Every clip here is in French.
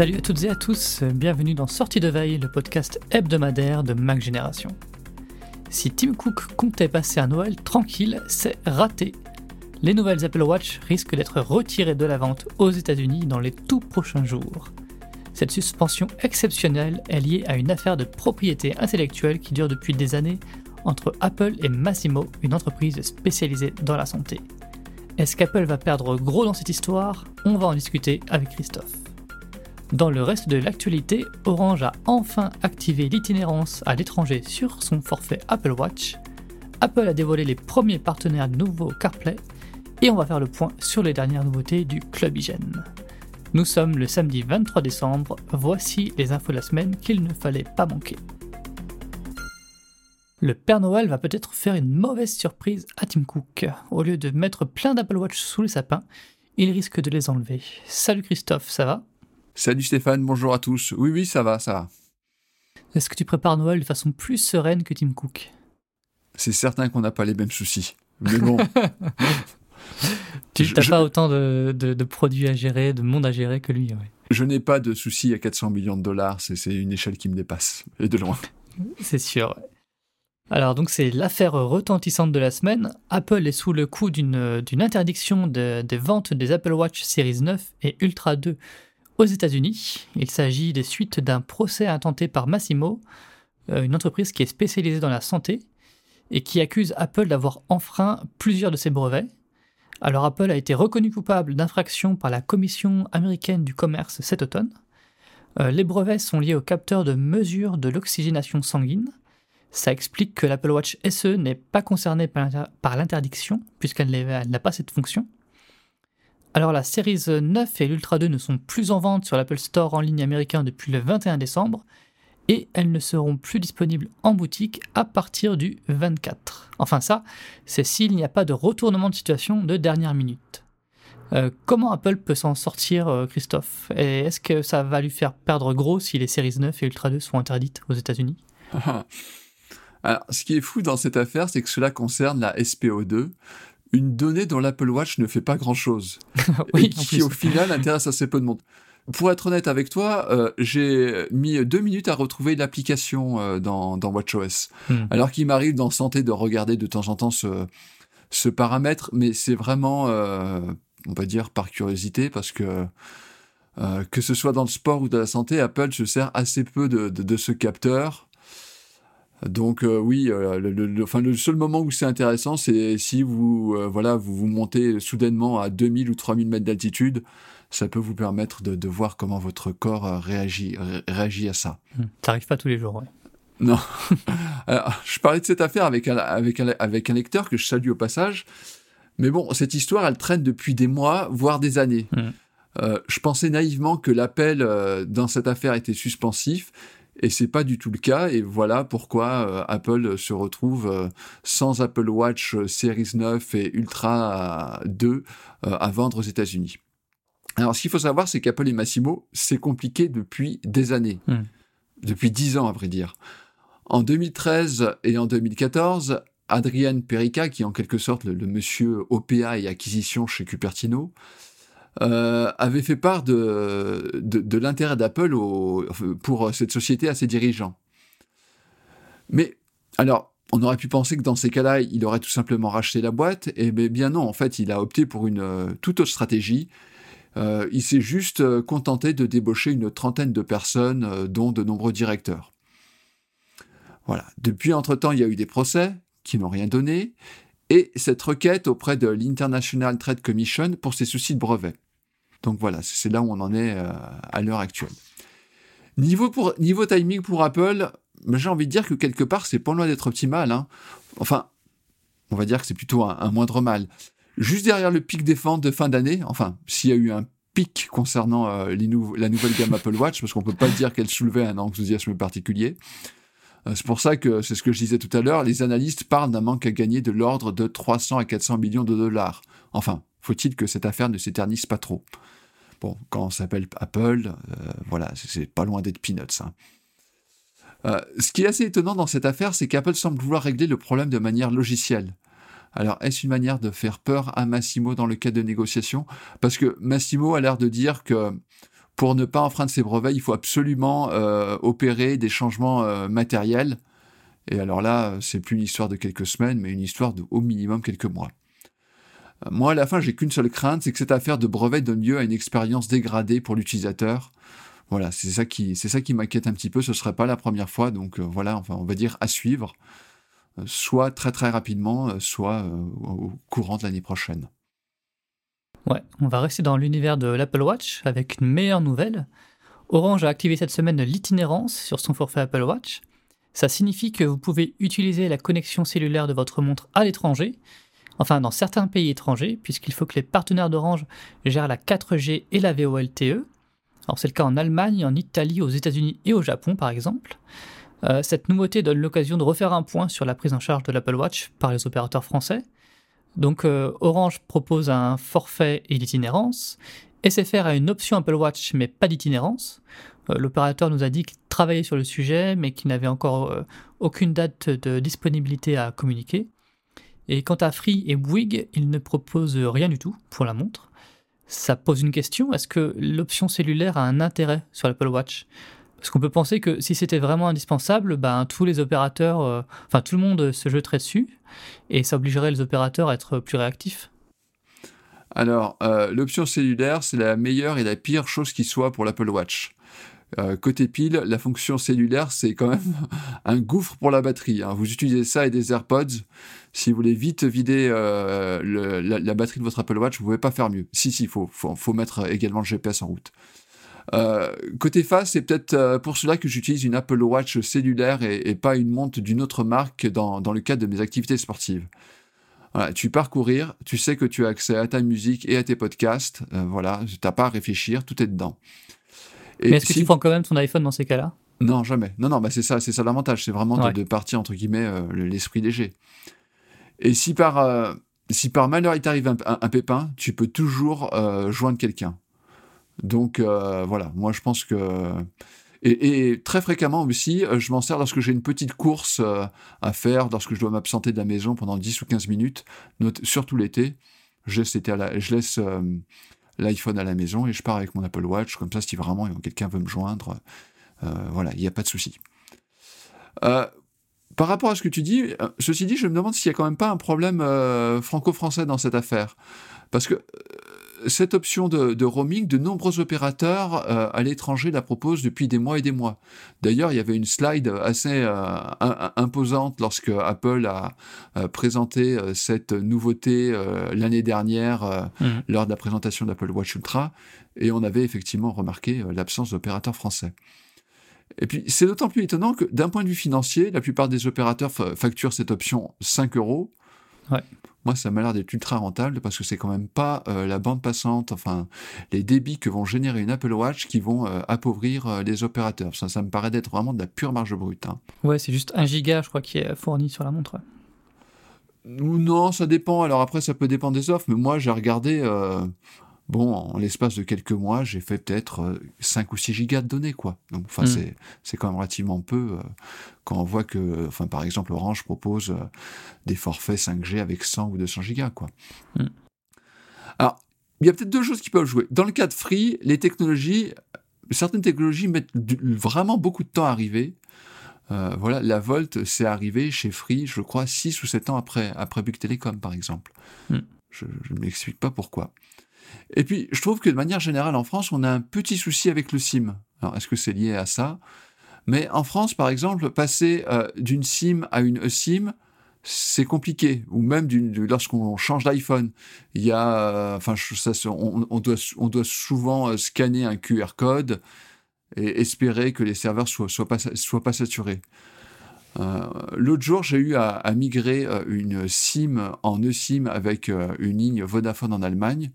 Salut à toutes et à tous, bienvenue dans Sortie de Veille, le podcast hebdomadaire de Mac Génération. Si Tim Cook comptait passer un Noël tranquille, c'est raté. Les nouvelles Apple Watch risquent d'être retirées de la vente aux États-Unis dans les tout prochains jours. Cette suspension exceptionnelle est liée à une affaire de propriété intellectuelle qui dure depuis des années entre Apple et Massimo, une entreprise spécialisée dans la santé. Est-ce qu'Apple va perdre gros dans cette histoire? On va en discuter avec Christophe. Dans le reste de l'actualité, Orange a enfin activé l'itinérance à l'étranger sur son forfait Apple Watch. Apple a dévoilé les premiers partenaires du nouveau CarPlay et on va faire le point sur les dernières nouveautés du Club Hygiène. Nous sommes le samedi 23 décembre, voici les infos de la semaine qu'il ne fallait pas manquer. Le Père Noël va peut-être faire une mauvaise surprise à Tim Cook. Au lieu de mettre plein d'Apple Watch sous le sapin, il risque de les enlever. Salut Christophe, ça va? Salut Stéphane, bonjour à tous. Oui, oui, ça va, ça va. Est-ce que tu prépares Noël de façon plus sereine que Tim Cook? C'est certain qu'on n'a pas les mêmes soucis. Mais bon. tu n'as pas autant de, produits à gérer, de monde à gérer que lui. Je n'ai pas de soucis à 400 millions de dollars, c'est une échelle qui me dépasse, et de loin. C'est sûr. Alors donc c'est l'affaire retentissante de la semaine. Apple est sous le coup d'une interdiction des ventes des Apple Watch Series 9 et Ultra 2 aux États-Unis. Il s'agit des suites d'un procès intenté par Massimo, euh, une entreprise qui est spécialisée dans la santé et qui accuse Apple d'avoir enfreint plusieurs de ses brevets. Alors Apple a été reconnu coupable d'infraction par la Commission américaine du commerce cet automne. Euh, les brevets sont liés au capteur de mesure de l'oxygénation sanguine ça explique que l'Apple Watch SE n'est pas concernée par l'interdiction, puisqu'elle n'a pas cette fonction. Alors la Series 9 et l'Ultra 2 ne sont plus en vente sur l'Apple Store en ligne américain depuis le 21 décembre, et elles ne seront plus disponibles en boutique à partir du 24. Enfin ça, c'est s'il n'y a pas de retournement de situation de dernière minute. Euh, comment Apple peut s'en sortir, euh, Christophe? Et est-ce que ça va lui faire perdre gros si les Series 9 et Ultra 2 sont interdites aux États-Unis? Alors, ce qui est fou dans cette affaire, c'est que cela concerne la SPO2, une donnée dont l'Apple Watch ne fait pas grand-chose, oui, et qui au final intéresse assez peu de monde. Pour être honnête avec toi, euh, j'ai mis deux minutes à retrouver l'application euh, dans, dans, WatchOS. Hmm. Alors qu'il m'arrive dans Santé de regarder de temps en temps ce, ce paramètre, mais c'est vraiment, euh, on va dire, par curiosité, parce que que ce soit dans le sport ou dans la santé, Apple se sert assez peu de, de, de ce capteur. Donc euh, oui, euh, le, enfin, le seul moment où c'est intéressant, c'est si vous euh, voilà vous vous montez soudainement à 2000 ou 3000 mètres d'altitude, ça peut vous permettre de, voir comment votre corps réagit réagit à ça. Ça n'arrive pas tous les jours. Ouais. Non. je parlais de cette affaire avec un, avec, un, avec un lecteur que je salue au passage. Mais bon, cette histoire, elle traîne depuis des mois, voire des années. je pensais naïvement que l'appel dans cette affaire était suspensif et c'est pas du tout le cas. Et voilà pourquoi euh, Apple se retrouve euh, sans Apple Watch euh, Series 9 et Ultra 2 à vendre aux États-Unis. Alors, ce qu'il faut savoir, c'est qu'Apple et Massimo, c'est compliqué depuis des années. Hmm. Depuis dix ans, à vrai dire. En 2013 et en 2014, Adrian Perica, qui est en quelque sorte le, le monsieur OPA et acquisition chez Cupertino, euh, avait fait part de, l'intérêt d'Apple pour cette société à ses dirigeants. Mais alors, on aurait pu penser que dans ces cas-là, il aurait tout simplement racheté la boîte, et bien non, en fait, il a opté pour une euh, toute autre stratégie. Euh, il s'est juste contenté de débaucher une trentaine de personnes, dont de nombreux directeurs. Voilà. Depuis, entre-temps, il y a eu des procès qui n'ont rien donné, et cette requête auprès de l'International Trade Commission pour ses soucis de brevet. Donc voilà, c'est là où on en est euh, à l'heure actuelle. Niveau, pour, niveau timing pour Apple, ben, j'ai envie de dire que quelque part, c'est pas loin d'être optimal. Hein. Enfin, on va dire que c'est plutôt un, moindre mal. Juste derrière le pic des ventes de fin d'année, enfin, s'il y a eu un pic concernant euh, la nouvelle gamme Apple Watch, parce qu'on peut pas dire qu'elle soulevait un enthousiasme particulier, c'est pour ça que c'est ce que je disais tout à l'heure, les analystes parlent d'un manque à gagner de l'ordre de 300 à 400 millions de dollars. Enfin, faut-il que cette affaire ne s'éternise pas trop? Bon, quand on s'appelle Apple, euh, voilà, c'est pas loin d'être peanuts. Hein. Euh, ce qui est assez étonnant dans cette affaire, c'est qu'Apple semble vouloir régler le problème de manière logicielle. Alors, est-ce une manière de faire peur à Massimo dans le cadre de négociation Parce que Massimo a l'air de dire que pour ne pas enfreindre ses brevets, il faut absolument opérer des changements matériels. Et alors là, c'est plus une histoire de quelques semaines, mais une histoire de au minimum quelques mois. Moi, à la fin, j'ai qu'une seule crainte, c'est que cette affaire de brevet donne lieu à une expérience dégradée pour l'utilisateur. Voilà, c'est ça qui, c'est ça qui m'inquiète un petit peu. Ce serait pas la première fois, donc euh, voilà, enfin, on va dire à suivre, euh, soit très très rapidement, euh, soit au courant de l'année prochaine. Ouais, on va rester dans l'univers de l'Apple Watch avec une meilleure nouvelle. Orange a activé cette semaine l'itinérance sur son forfait Apple Watch. Ça signifie que vous pouvez utiliser la connexion cellulaire de votre montre à l'étranger enfin dans certains pays étrangers, puisqu'il faut que les partenaires d'Orange gèrent la 4G et la VoLTE. Alors c'est le cas en Allemagne, en Italie, aux États-Unis et au Japon par exemple. Euh, cette nouveauté donne l'occasion de refaire un point sur la prise en charge de l'Apple Watch par les opérateurs français. Donc euh, Orange propose un forfait et l'itinérance. SFR a une option Apple Watch mais pas d'itinérance. Euh, l'opérateur nous a dit qu'il travaillait sur le sujet mais qu'il n'avait encore aucune date de disponibilité à communiquer. Et quant à Free et Bouygues, ils ne proposent rien du tout pour la montre. Ça pose une question, est-ce que l'option cellulaire a un intérêt sur l'Apple Watch? Parce qu'on peut penser que si c'était vraiment indispensable, ben, tous les opérateurs, euh, enfin tout le monde se jetterait dessus, et ça obligerait les opérateurs à être plus réactifs. Alors, euh, l'option cellulaire, c'est la meilleure et la pire chose qui soit pour l'Apple Watch. Euh, côté pile, la fonction cellulaire, c'est quand même un gouffre pour la batterie. Hein. Vous utilisez ça et des AirPods. Si vous voulez vite vider la, batterie de votre Apple Watch, vous pouvez pas faire mieux. Si, si, il faut, faut, mettre également le GPS en route. Euh, côté face, c'est peut-être pour cela que j'utilise une Apple Watch cellulaire et, pas une montre d'une autre marque dans, le cadre de mes activités sportives. Voilà, tu pars courir, tu sais que tu as accès à ta musique et à tes podcasts. voilà, tu n'as pas à réfléchir, tout est dedans. Mais est-ce que tu prends quand même ton iPhone dans ces cas-là? Non, jamais. Non, non, bah c'est ça, c'est ça l'avantage, c'est vraiment de, partir entre guillemets euh, l'esprit léger. Et si par euh, si par malheur il t'arrive un, pépin, tu peux toujours euh, joindre quelqu'un. Donc voilà, moi je pense que et, très fréquemment aussi, je m'en sers lorsque j'ai une petite course à faire, lorsque je dois m'absenter de la maison pendant 10 ou 15 minutes, surtout l'été. Je laisse, l'iPhone à la maison et je pars avec mon Apple Watch. Comme ça, si vraiment quelqu'un veut me joindre, euh, voilà, il n'y a pas de souci. Euh, par rapport à ce que tu dis, euh, ceci dit, je me demande s'il n'y a quand même pas un problème franco-français dans cette affaire. Parce que cette option de, roaming, de nombreux opérateurs euh, à l'étranger la proposent depuis des mois et des mois. D'ailleurs, il y avait une slide assez euh, imposante lorsque Apple a présenté euh, cette nouveauté l'année dernière mmh. lors de la présentation d'Apple Watch Ultra, et on avait effectivement remarqué l'absence d'opérateurs français. Et puis, c'est d'autant plus étonnant que d'un point de vue financier, la plupart des opérateurs facturent cette option 5 euros. Ouais moi, ça m'a l'air d'être ultra rentable parce que c'est quand même pas euh, la bande passante, enfin, les débits que vont générer une Apple Watch qui vont euh, appauvrir euh, les opérateurs. Ça, ça me paraît d'être vraiment de la pure marge brute. Hein. Ouais, c'est juste un giga, je crois, qui est fourni sur la montre. Non, ça dépend. Alors après, ça peut dépendre des offres, mais moi, j'ai regardé bon, en l'espace de quelques mois, j'ai fait peut-être 5 euh, ou 6 gigas de données, quoi. Donc, enfin, mm. c'est quand même relativement peu euh, quand on voit que, enfin, par exemple, Orange propose euh, des forfaits 5G avec 100 ou 200 gigas, quoi. Mm. Alors, il y a peut-être deux choses qui peuvent jouer. Dans le cas de Free, les technologies, certaines technologies mettent vraiment beaucoup de temps à arriver. voilà, la Volt, c'est arrivé chez Free, je crois, 6 ou 7 ans après, après Bug Telecom, par exemple. Mm. Je ne m'explique pas pourquoi. Et puis, je trouve que de manière générale, en France, on a un petit souci avec le SIM. Alors, est-ce que c'est lié à ça? Mais en France, par exemple, passer euh, d'une SIM à une SIM, c'est compliqué. Ou même lorsqu'on change d'iPhone, il y a, euh, enfin, on, doit, souvent euh, scanner un QR code et espérer que les serveurs soient, soient, pas, soient pas saturés. L'autre jour, j'ai eu à, à migrer une SIM en eSIM avec une ligne Vodafone en Allemagne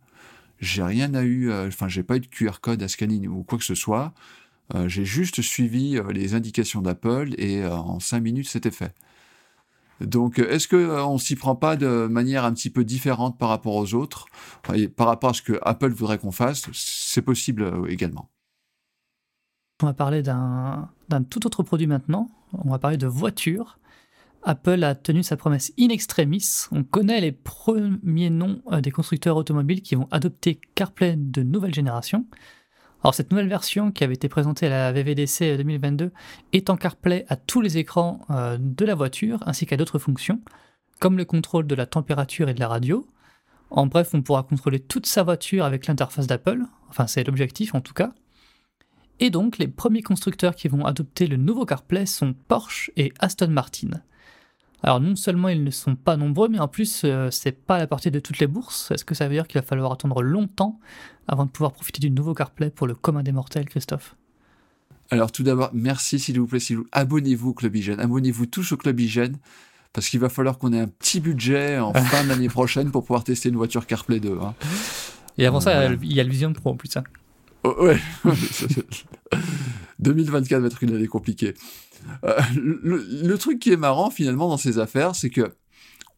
j'ai rien à eu, euh, enfin, j'ai pas eu de QR code à scanner ou quoi que ce soit. Euh, j'ai juste suivi euh, les indications d'Apple et en cinq minutes, c'était fait. Donc, est-ce que on s'y prend pas de manière un petit peu différente par rapport aux autres, par rapport à ce que Apple voudrait qu'on fasse C'est possible également. On va parler d'un tout autre produit maintenant. On va parler de voitures. Apple a tenu sa promesse in extremis. On connaît les premiers noms euh, des constructeurs automobiles qui vont adopter CarPlay de nouvelle génération. Alors cette nouvelle version qui avait été présentée à la VVDC 2022 est en CarPlay à tous les écrans euh, de la voiture ainsi qu'à d'autres fonctions, comme le contrôle de la température et de la radio. En bref, on pourra contrôler toute sa voiture avec l'interface d'Apple, enfin c'est l'objectif en tout cas. Et donc les premiers constructeurs qui vont adopter le nouveau CarPlay sont Porsche et Aston Martin. Alors non seulement ils ne sont pas nombreux, mais en plus euh, c'est pas à la portée de toutes les bourses. Est-ce que ça veut dire qu'il va falloir attendre longtemps avant de pouvoir profiter du nouveau CarPlay pour le commun des mortels, Christophe? Alors tout d'abord, merci s'il vous plaît, s'il vous... abonnez-vous au Club Hygiène, abonnez-vous tous au Club Hygiène, parce qu'il va falloir qu'on ait un petit budget en fin d'année prochaine pour pouvoir tester une voiture CarPlay 2. Hein. Et avant ça, il y a le Vision Pro en plus. ça. Hein. Oh, ouais. 2024 va être une année compliquée. Euh, le, truc qui est marrant finalement dans ces affaires, c'est que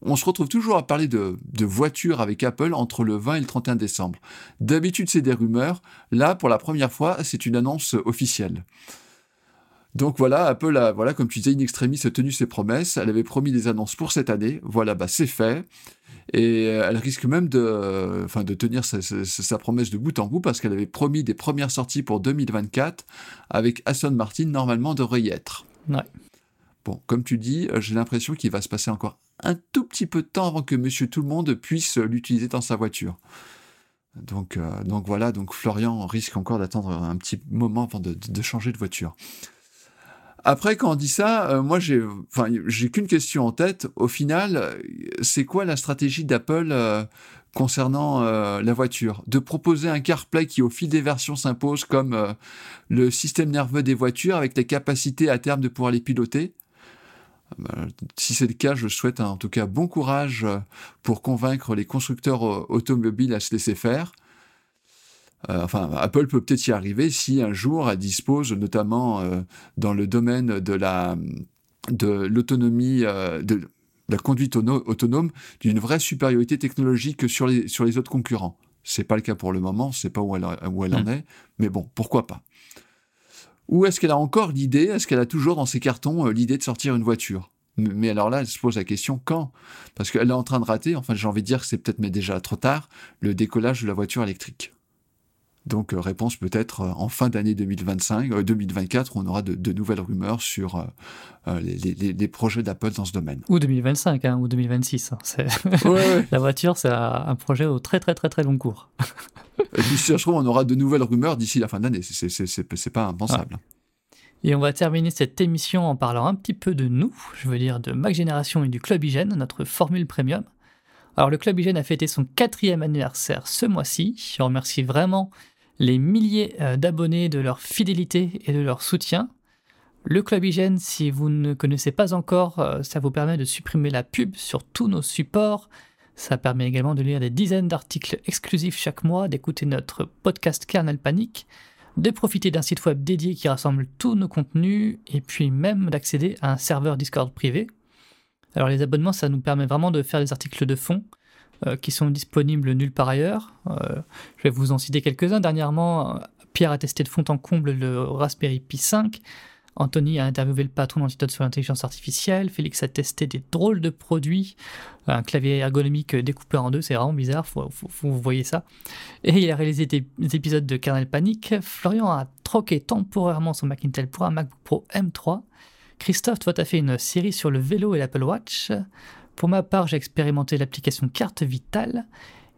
on se retrouve toujours à parler de, de voitures avec Apple entre le 20 et le 31 décembre. D'habitude, c'est des rumeurs. Là, pour la première fois, c'est une annonce officielle. Donc voilà, Apple a, voilà, comme tu disais, in extremis a tenu ses promesses. Elle avait promis des annonces pour cette année. Voilà, bah c'est fait. Et elle risque même de, enfin, de tenir sa, sa, promesse de bout en bout parce qu'elle avait promis des premières sorties pour 2024 avec Aston Martin, normalement devrait y être. Ouais. Bon, comme tu dis, euh, j'ai l'impression qu'il va se passer encore un tout petit peu de temps avant que Monsieur Tout le Monde puisse l'utiliser dans sa voiture. Donc, euh, donc voilà, donc Florian risque encore d'attendre un petit moment avant de, de, changer de voiture. Après, quand on dit ça, euh, moi, j'ai, enfin, j'ai qu'une question en tête. Au final, c'est quoi la stratégie d'Apple concernant euh, la voiture, de proposer un CarPlay qui au fil des versions s'impose comme euh, le système nerveux des voitures avec la capacité à terme de pouvoir les piloter? Euh, si c'est le cas, je souhaite en tout cas bon courage pour convaincre les constructeurs automobiles à se laisser faire. Enfin, Apple peut peut-être y arriver si un jour elle dispose, notamment dans le domaine de la de l'autonomie, de, la conduite autonome d'une vraie supériorité technologique sur les, sur les autres concurrents. C'est pas le cas pour le moment, c'est pas où elle, où elle en hmm. est, mais bon, pourquoi pas. Ou est-ce qu'elle a encore l'idée, est-ce qu'elle a toujours dans ses cartons euh, l'idée de sortir une voiture? Mais alors là, elle se pose la question quand? Parce qu'elle est en train de rater, enfin j'ai envie de dire que c'est peut-être mais déjà trop tard, le décollage de la voiture électrique. Donc euh, réponse peut-être euh, en fin d'année 2025, 2024, où on aura de, nouvelles rumeurs sur euh, les, projets d'Apple dans ce domaine. Ou 2025, hein, ou 2026. Hein. la voiture, c'est un projet au très très très très long cours. Et puis si je trouve, on aura de nouvelles rumeurs d'ici la fin d'année. C'est pas impensable. Et on va terminer cette émission en parlant un petit peu de nous, je veux dire de Mac Génération et du Club Hygiène, notre formule premium. Alors le Club Hygiène a fêté son quatrième anniversaire ce mois-ci. Je remercie vraiment les milliers euh, d'abonnés de leur fidélité et de leur soutien. Le Club Hygiène, si vous ne connaissez pas encore, euh, ça vous permet de supprimer la pub sur tous nos supports. Ça permet également de lire des dizaines d'articles exclusifs chaque mois, d'écouter notre podcast Kernel Panic, de profiter d'un site web dédié qui rassemble tous nos contenus et puis même d'accéder à un serveur Discord privé. Alors les abonnements, ça nous permet vraiment de faire des articles de fond, qui sont disponibles nulle part ailleurs. Euh, je vais vous en citer quelques-uns. Dernièrement, Pierre a testé de fond en comble le Raspberry Pi 5. Anthony a interviewé le patron d'Antidote sur l'intelligence artificielle. Félix a testé des drôles de produits. Un clavier ergonomique découpé en deux, c'est vraiment bizarre, faut, vous voyez ça. Et il a réalisé des, épisodes de Kernel Panic. Florian a troqué temporairement son Mac Intel pour un MacBook Pro M3. Christophe, toi, tu as fait une série sur le vélo et l'Apple Watch. Pour ma part, j'ai expérimenté l'application Carte Vitale.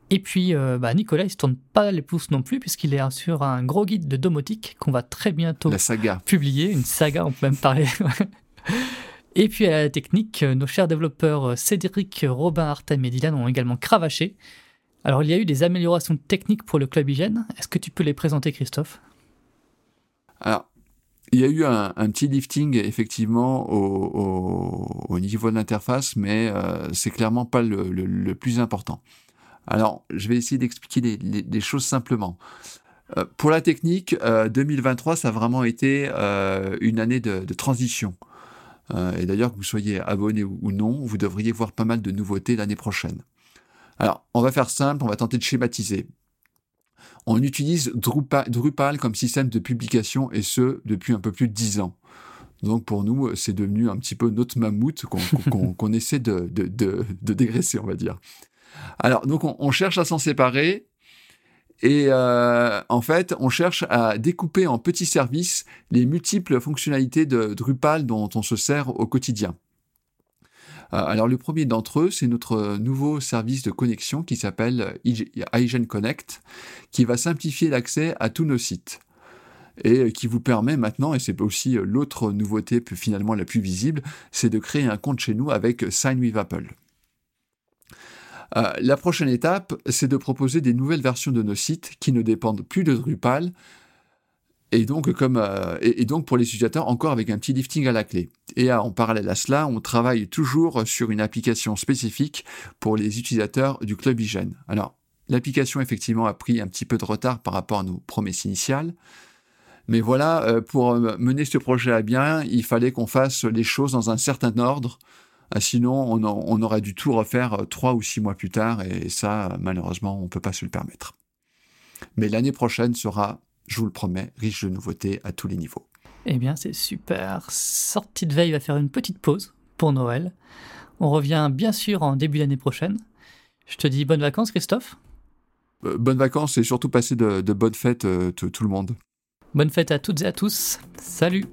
Et puis, euh, bah, Nicolas, il se tourne pas les pouces non plus, puisqu'il est sur un gros guide de domotique qu'on va très bientôt publier. Une saga, on peut même parler. et puis, à la technique, nos chers développeurs Cédric, Robin, Artem et Dylan ont également cravaché. Alors, il y a eu des améliorations techniques pour le club hygiène. Est-ce que tu peux les présenter, Christophe? Alors, il y a eu un, petit lifting effectivement au, niveau de l'interface, mais euh, c'est clairement pas le, plus important. Alors, je vais essayer d'expliquer des, choses simplement. Euh, pour la technique, 2023, euh, ça a vraiment été une année de, de transition. et d'ailleurs, que vous soyez abonné ou non, vous devriez voir pas mal de nouveautés l'année prochaine. Alors, on va faire simple, on va tenter de schématiser on utilise Drupal, comme système de publication et ce depuis un peu plus de dix ans. Donc pour nous, c'est devenu un petit peu notre mammouth qu'on essaie de, dégraisser, on va dire. Alors donc on, cherche à s'en séparer Et euh, en fait, on cherche à découper en petits services les multiples fonctionnalités de Drupal dont on se sert au quotidien. Euh, alors le premier d'entre eux, c'est notre nouveau service de connexion qui s'appelle iGen Connect, qui va simplifier l'accès à tous nos sites et qui vous permet maintenant, et c'est aussi l'autre nouveauté finalement la plus visible, c'est de créer un compte chez nous avec Sign with Apple. Euh, la prochaine étape, c'est de proposer des nouvelles versions de nos sites qui ne dépendent plus de Drupal, et donc, comme, euh, et, donc pour les utilisateurs, encore avec un petit lifting à la clé. Et en parallèle à cela, on travaille toujours sur une application spécifique pour les utilisateurs du Club Hygiène. Alors, l'application effectivement a pris un petit peu de retard par rapport à nos promesses initiales. Mais voilà, euh, pour mener ce projet à bien, il fallait qu'on fasse les choses dans un certain ordre ah, sinon, on, aurait dû tout refaire euh, trois ou six mois plus tard, et ça, malheureusement, on ne peut pas se le permettre. Mais l'année prochaine sera, je vous le promets, riche de nouveautés à tous les niveaux. Eh bien, c'est super. Sortie de veille va faire une petite pause pour Noël. On revient bien sûr en début d'année prochaine. Je te dis bonnes vacances, Christophe. Euh, bonnes vacances et surtout passer de, bonnes fêtes euh, tout le monde. Bonnes fêtes à toutes et à tous. Salut